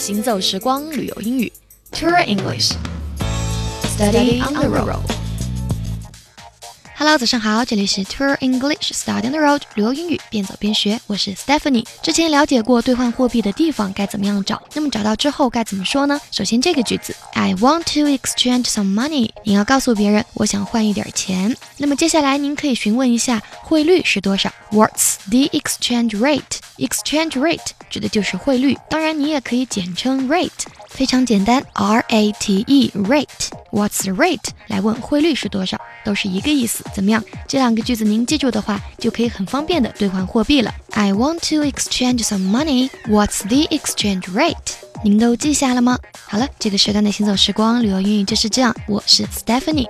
行走时光旅游英语，Tour English。Study on the road。Hello，早上好，这里是 Tour English Study on the Road，旅游英语边走边学，我是 Stephanie。之前了解过兑换货币的地方该怎么样找，那么找到之后该怎么说呢？首先这个句子，I want to exchange some money，你要告诉别人我想换一点钱。那么接下来您可以询问一下汇率是多少？What's the exchange rate？Exchange rate 指的就是汇率，当然你也可以简称 rate，非常简单，R A T E rate。What's the rate？来问汇率是多少，都是一个意思。怎么样？这两个句子您记住的话，就可以很方便的兑换货币了。I want to exchange some money. What's the exchange rate？您都记下了吗？好了，这个时段的行走时光旅游英语就是这样。我是 Stephanie。